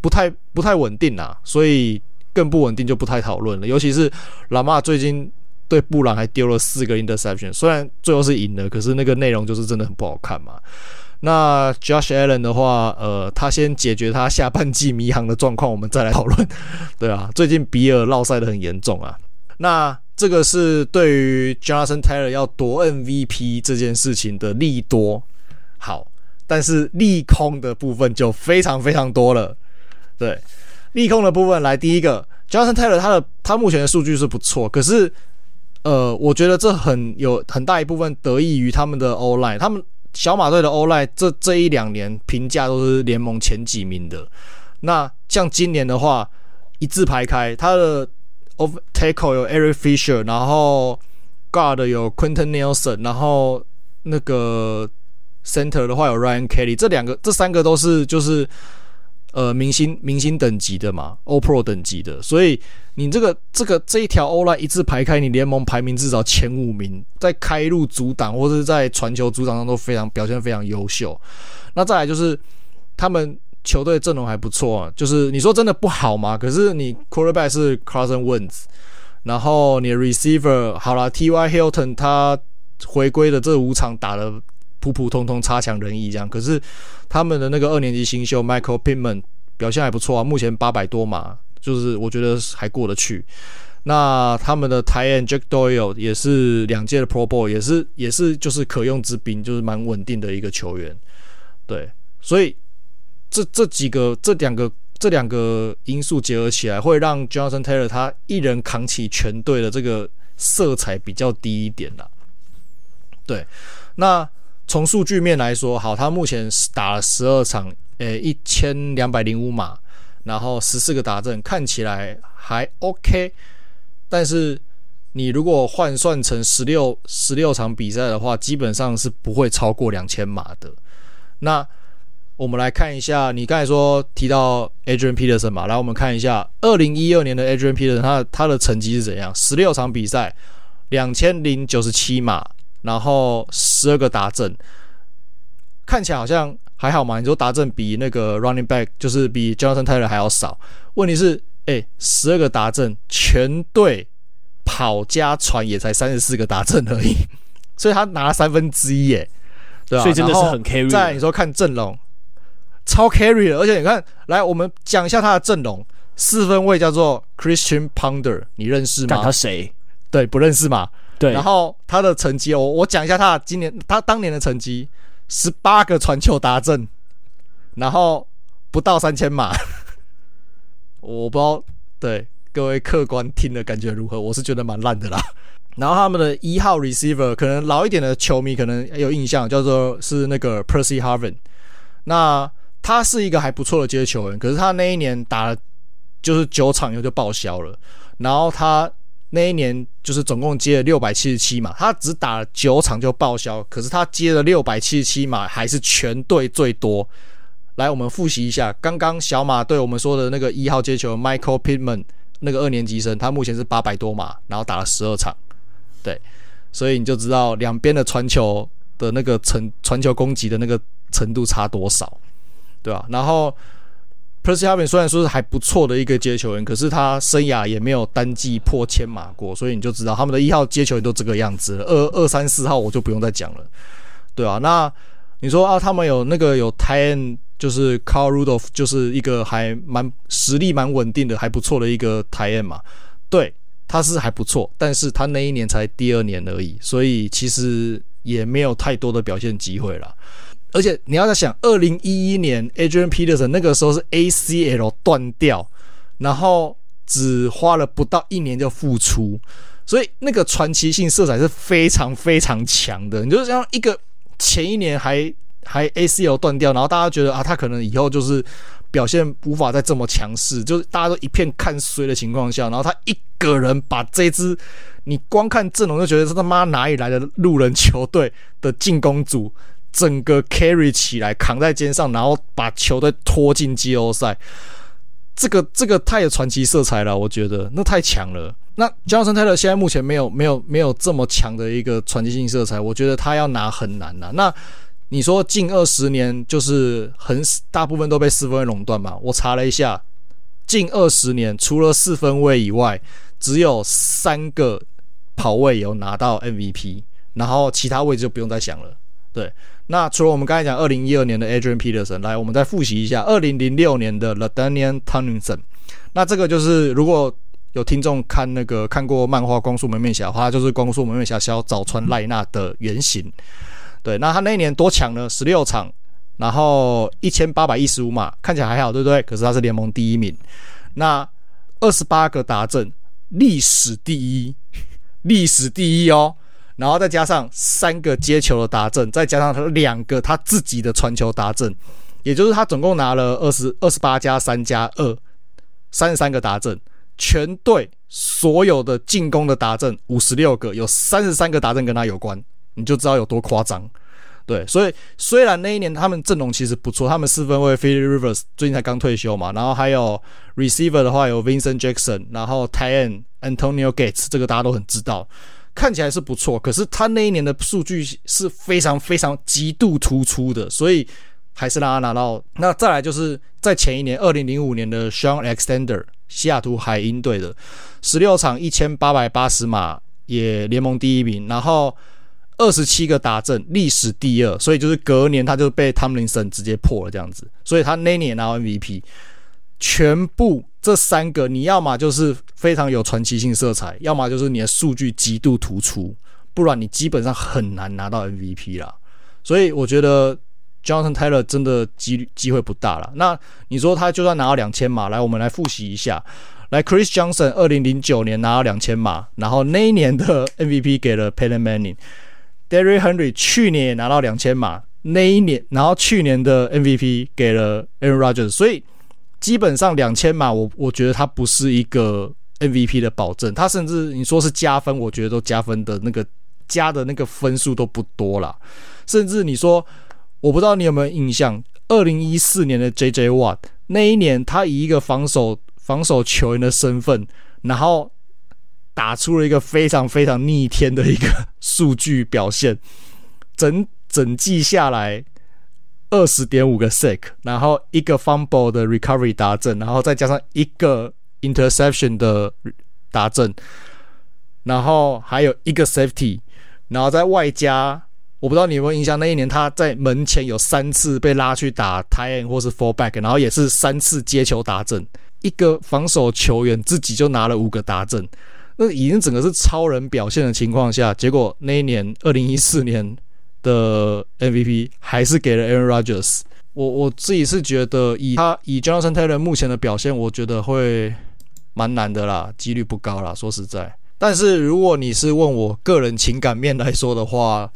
不太不太稳定啊，所以更不稳定就不太讨论了。尤其是 Lamar 最近对布朗还丢了四个 interception，虽然最后是赢了，可是那个内容就是真的很不好看嘛。那 Josh Allen 的话，呃，他先解决他下半季迷航的状况，我们再来讨论。对啊，最近比尔落赛的很严重啊。那这个是对于 Jonathan Taylor 要夺 MVP 这件事情的利多，好，但是利空的部分就非常非常多了。对，利空的部分来，第一个，Jonathan Taylor 他的他目前的数据是不错，可是，呃，我觉得这很有很大一部分得益于他们的 O-line，他们小马队的 O-line 这这一两年评价都是联盟前几名的。那像今年的话，一字排开，他的 Of。Tackle 有 Eric Fisher，然后 Guard 有 Quinton Nelson，然后那个 Center 的话有 Ryan Kelly，这两个这三个都是就是呃明星明星等级的嘛，O Pro 等级的，所以你这个这个这一条 O-line 一字排开，你联盟排名至少前五名，在开路阻挡或是在传球阻挡上都非常表现非常优秀。那再来就是他们。球队阵容还不错啊，就是你说真的不好吗？可是你 quarterback 是 Carson Wentz，然后你的 receiver 好了，T.Y. Hilton 他回归的这五场打了普普通通，差强人意这样。可是他们的那个二年级新秀 Michael Pittman 表现还不错啊，目前八百多码，就是我觉得还过得去。那他们的 tight end Jack Doyle 也是两届的 Pro Bowl，也是也是就是可用之兵，就是蛮稳定的一个球员。对，所以。这这几个、这两个、这两个因素结合起来，会让 Jonathan Taylor 他一人扛起全队的这个色彩比较低一点啦。对，那从数据面来说，好，他目前打了十二场，诶，一千两百零五码，然后十四个达阵，看起来还 OK。但是你如果换算成十六十六场比赛的话，基本上是不会超过两千码的。那我们来看一下，你刚才说提到 Adrian Peterson 嘛，来我们看一下二零一二年的 Adrian Peterson，他他的成绩是怎样？十六场比赛，两千零九十七码，然后十二个达阵，看起来好像还好嘛。你说达阵比那个 Running Back 就是比 Jonathan Taylor 还要少，问题是，哎，十二个达阵，全队跑加传也才三十四个达阵而已，所以他拿了三分之一耶，对啊？所以真的是很 carry。再你说看阵容。超 carry 的，而且你看，来我们讲一下他的阵容。四分卫叫做 Christian Ponder，你认识吗？他谁？对，不认识嘛？对。然后他的成绩，我我讲一下他今年他当年的成绩：十八个传球达阵，然后不到三千码。我不知道，对各位客观听的感觉如何？我是觉得蛮烂的啦。然后他们的一号 receiver，可能老一点的球迷可能有印象，叫做是那个 Percy Harvin。那他是一个还不错的接球员，可是他那一年打了就是九场以后就报销了。然后他那一年就是总共接了六百七十七码，他只打了九场就报销，可是他接了六百七十七码，还是全队最多。来，我们复习一下刚刚小马对我们说的那个一号接球 Michael Pittman 那个二年级生，他目前是八百多码，然后打了十二场。对，所以你就知道两边的传球的那个程传球攻击的那个程度差多少。对吧？然后 Percy Harvin 虽然说是还不错的一个接球员，可是他生涯也没有单季破千码过，所以你就知道他们的一号接球员都这个样子了。二二三四号我就不用再讲了，对啊，那你说啊，他们有那个有 t a n 就是 Carl Rudolph，就是一个还蛮实力蛮稳定的、还不错的一个 tight end 嘛？对，他是还不错，但是他那一年才第二年而已，所以其实也没有太多的表现机会了。而且你要在想，二零一一年 Adrian Peterson 那个时候是 ACL 断掉，然后只花了不到一年就复出，所以那个传奇性色彩是非常非常强的。你就像一个前一年还还 ACL 断掉，然后大家觉得啊，他可能以后就是表现无法再这么强势，就是大家都一片看衰的情况下，然后他一个人把这支你光看阵容就觉得是他妈哪里来的路人球队的进攻组。整个 carry 起来，扛在肩上，然后把球队拖进季后赛，这个这个太有传奇色彩了，我觉得那太强了。那 Johnson Taylor 现在目前没有没有没有这么强的一个传奇性色彩，我觉得他要拿很难呐。那你说近二十年就是很大部分都被四分卫垄断嘛？我查了一下，近二十年除了四分卫以外，只有三个跑位有拿到 MVP，然后其他位置就不用再想了。对。那除了我们刚才讲二零一二年的 Adrian Peterson，来，我们再复习一下二零零六年的 l a d a n i a n Tomlinson。那这个就是如果有听众看那个看过漫画《光速门面侠》的话，就是《光速门面侠》小早川赖那的原型。对，那他那一年多强呢？十六场，然后一千八百一十五码，看起来还好，对不对？可是他是联盟第一名。那二十八个达阵，历史第一，历史第一哦。然后再加上三个接球的达阵，再加上他两个他自己的传球达阵，也就是他总共拿了二十二十八加三加二，三十三个达阵。全队所有的进攻的达阵五十六个，有三十三个达阵跟他有关，你就知道有多夸张。对，所以虽然那一年他们阵容其实不错，他们四分卫 Philip Rivers 最近才刚退休嘛，然后还有 Receiver 的话有 Vincent Jackson，然后 Tight End Antonio Gates，这个大家都很知道。看起来是不错，可是他那一年的数据是非常非常极度突出的，所以还是让他拿到。那再来就是在前一年，二零零五年的 Sean Alexander 西雅图海鹰队的十六场一千八百八十码，也联盟第一名，然后二十七个达阵，历史第二，所以就是隔年他就被 Tomlinson 直接破了这样子，所以他那年拿 MVP。全部这三个，你要么就是非常有传奇性色彩，要么就是你的数据极度突出，不然你基本上很难拿到 MVP 啦。所以我觉得 Jonathan Taylor 真的机机会不大了。那你说他就算拿到两千码，来，我们来复习一下。来，Chris Johnson 二零零九年拿到两千码，然后那一年的 MVP 给了 Peyton Manning。Derrick Henry 去年也拿到两千码，那一年，然后去年的 MVP 给了 Aaron Rodgers，所以。基本上两千码，我我觉得他不是一个 MVP 的保证，他甚至你说是加分，我觉得都加分的那个加的那个分数都不多啦。甚至你说，我不知道你有没有印象，二零一四年的 JJ Watt 那一年，他以一个防守防守球员的身份，然后打出了一个非常非常逆天的一个数据表现，整整季下来。二十点五个 sack，然后一个 fumble 的 recovery 达阵，然后再加上一个 interception 的达阵，然后还有一个 safety，然后在外加，我不知道你有没有印象，那一年他在门前有三次被拉去打 tight end 或是 fullback，然后也是三次接球达阵，一个防守球员自己就拿了五个达阵，那已经整个是超人表现的情况下，结果那一年二零一四年。的 MVP 还是给了 Aaron Rodgers。我我自己是觉得以他以 Jonathan Taylor 目前的表现，我觉得会蛮难的啦，几率不高啦，说实在。但是如果你是问我个人情感面来说的话，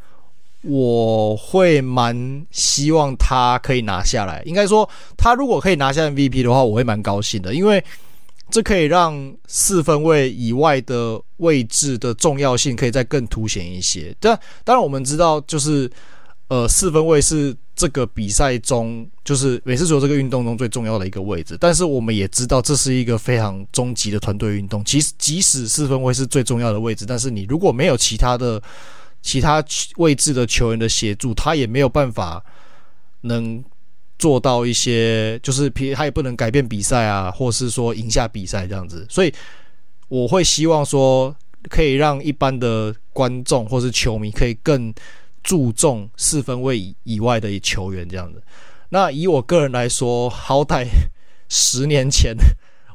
我会蛮希望他可以拿下来。应该说，他如果可以拿下 MVP 的话，我会蛮高兴的，因为。这可以让四分卫以外的位置的重要性可以再更凸显一些。但当然，我们知道，就是呃，四分卫是这个比赛中，就是美式足球这个运动中最重要的一个位置。但是我们也知道，这是一个非常终极的团队运动。其实，即使四分卫是最重要的位置，但是你如果没有其他的其他位置的球员的协助，他也没有办法能。做到一些，就是他他也不能改变比赛啊，或是说赢下比赛这样子，所以我会希望说，可以让一般的观众或是球迷可以更注重四分卫以以外的球员这样子。那以我个人来说，好歹十年前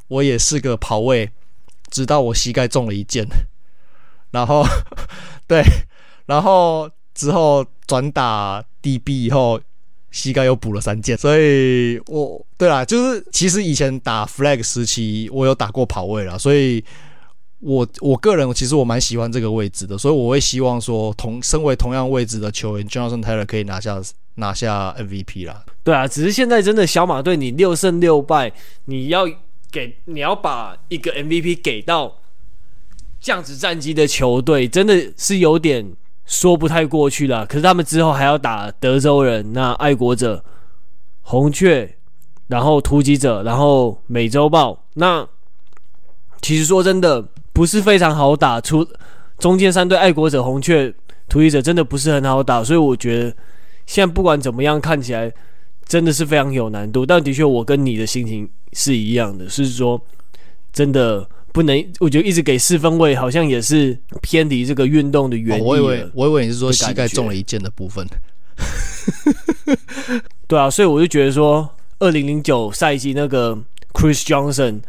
我也是个跑卫，直到我膝盖中了一箭，然后对，然后之后转打 DB 以后，膝盖又补了三箭，所以我对啦，就是其实以前打 flag 时期，我有打过跑位啦，所以我我个人其实我蛮喜欢这个位置的，所以我会希望说同身为同样位置的球员，Jonathan Taylor 可以拿下拿下 MVP 啦。对啊，只是现在真的小马队，你六胜六败，你要给你要把一个 MVP 给到这样子战绩的球队，真的是有点说不太过去了。可是他们之后还要打德州人、那爱国者、红雀，然后突击者，然后美洲豹。那其实说真的，不是非常好打。出中间三队爱国者、红雀、突击者真的不是很好打，所以我觉得现在不管怎么样，看起来。真的是非常有难度，但的确我跟你的心情是一样的，是说真的不能，我觉得一直给四分位好像也是偏离这个运动的原理。哦。我以为我以为你是说膝盖中了一箭的部分。对啊，所以我就觉得说，二零零九赛季那个 Chris Johnson，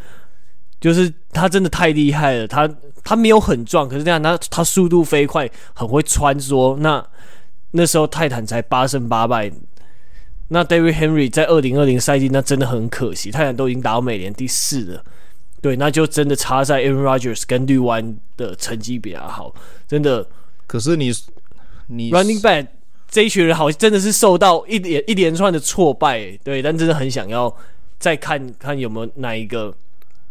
就是他真的太厉害了。他他没有很壮，可是这样他他速度飞快，很会穿梭。那那时候泰坦才八胜八败。那 David Henry 在二零二零赛季，那真的很可惜，泰坦都已经打到美联第四了，对，那就真的差在 Aaron Rodgers 跟绿湾的成绩比较好，真的。可是你你 Running Back 这一群人，好像真的是受到一连一连串的挫败，对，但真的很想要再看看有没有哪一个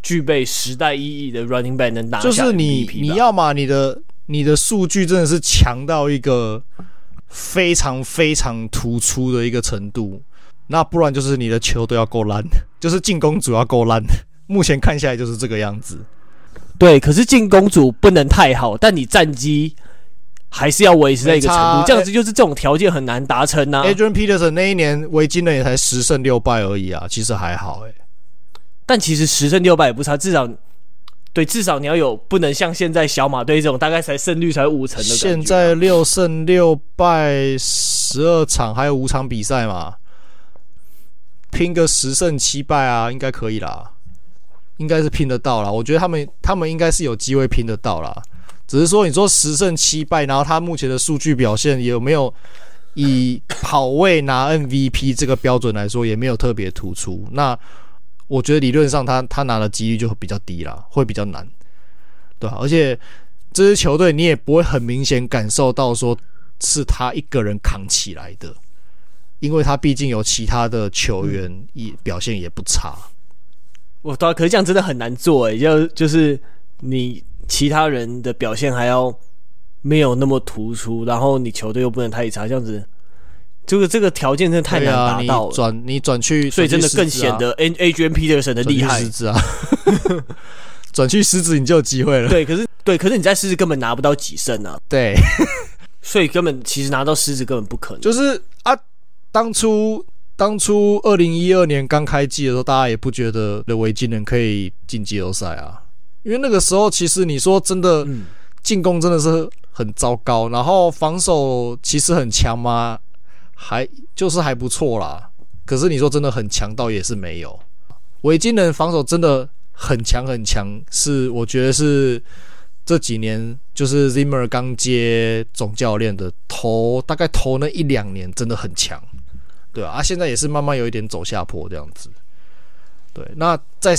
具备时代意义的 Running Back 能打下就是你你要嘛，你的你的数据真的是强到一个。非常非常突出的一个程度，那不然就是你的球都要够烂，就是进攻组要够烂。目前看下来就是这个样子。对，可是进攻组不能太好，但你战绩还是要维持在一个程度，这样子就是这种条件很难达成啊。Adrian Peterson 那一年维金人也才十胜六败而已啊，其实还好诶、欸。但其实十胜六败也不差，至少。对，至少你要有不能像现在小马队这种大概才胜率才五成的。现在六胜六败十二场，还有五场比赛嘛，拼个十胜七败啊，应该可以啦，应该是拼得到啦。我觉得他们他们应该是有机会拼得到啦。只是说你说十胜七败，然后他目前的数据表现有没有以跑位拿 MVP 这个标准来说，也没有特别突出。那。我觉得理论上他他拿的几率就会比较低啦，会比较难，对吧？而且这支球队你也不会很明显感受到说是他一个人扛起来的，因为他毕竟有其他的球员也表现也不差。我对，可是这样真的很难做诶，就就是你其他人的表现还要没有那么突出，然后你球队又不能太差，这样子。这个这个条件真的太难达到了。转你转去，所以真的更显得 Adrian Peterson 的厉害。狮子啊，转去狮子你就有机会了。对，可是对，可是你在狮子根本拿不到几胜啊。对，所以根本其实拿到狮子根本不可能。就是啊，当初当初二零一二年刚开季的时候，大家也不觉得的维京人可以进季后赛啊，因为那个时候其实你说真的，进攻真的是很糟糕，然后防守其实很强吗？还就是还不错啦，可是你说真的很强，倒也是没有。维京人防守真的很强很强，是我觉得是这几年就是 Zimmer 刚接总教练的头，大概头那一两年真的很强，对啊，啊现在也是慢慢有一点走下坡这样子。对，那在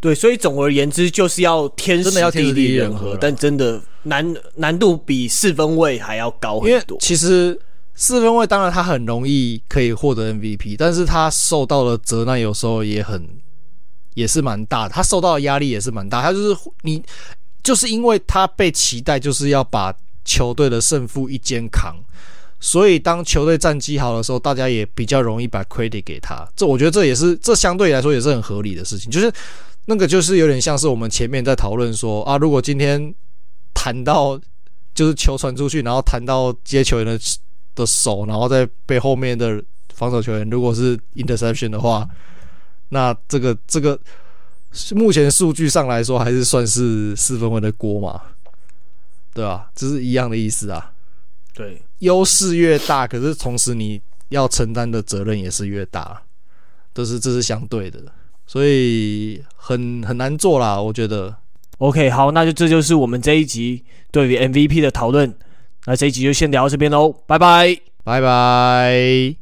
对，所以总而言之就是要天时地利人和，但真的难难度比四分位还要高很多。其实。四分位当然他很容易可以获得 MVP，但是他受到的责难有时候也很也是蛮大的，他受到的压力也是蛮大。他就是你就是因为他被期待就是要把球队的胜负一肩扛，所以当球队战绩好的时候，大家也比较容易把 credit 给他。这我觉得这也是这相对来说也是很合理的事情。就是那个就是有点像是我们前面在讨论说啊，如果今天弹到就是球传出去，然后弹到接球员的。的手，然后再被后面的防守球员，如果是 interception 的话，那这个这个目前数据上来说，还是算是四分卫的锅嘛，对吧？这是一样的意思啊。对，优势越大，可是同时你要承担的责任也是越大，都是这是相对的，所以很很难做啦，我觉得。OK，好，那就这就是我们这一集对于 MVP 的讨论。那这一集就先聊到这边喽，拜拜，拜拜。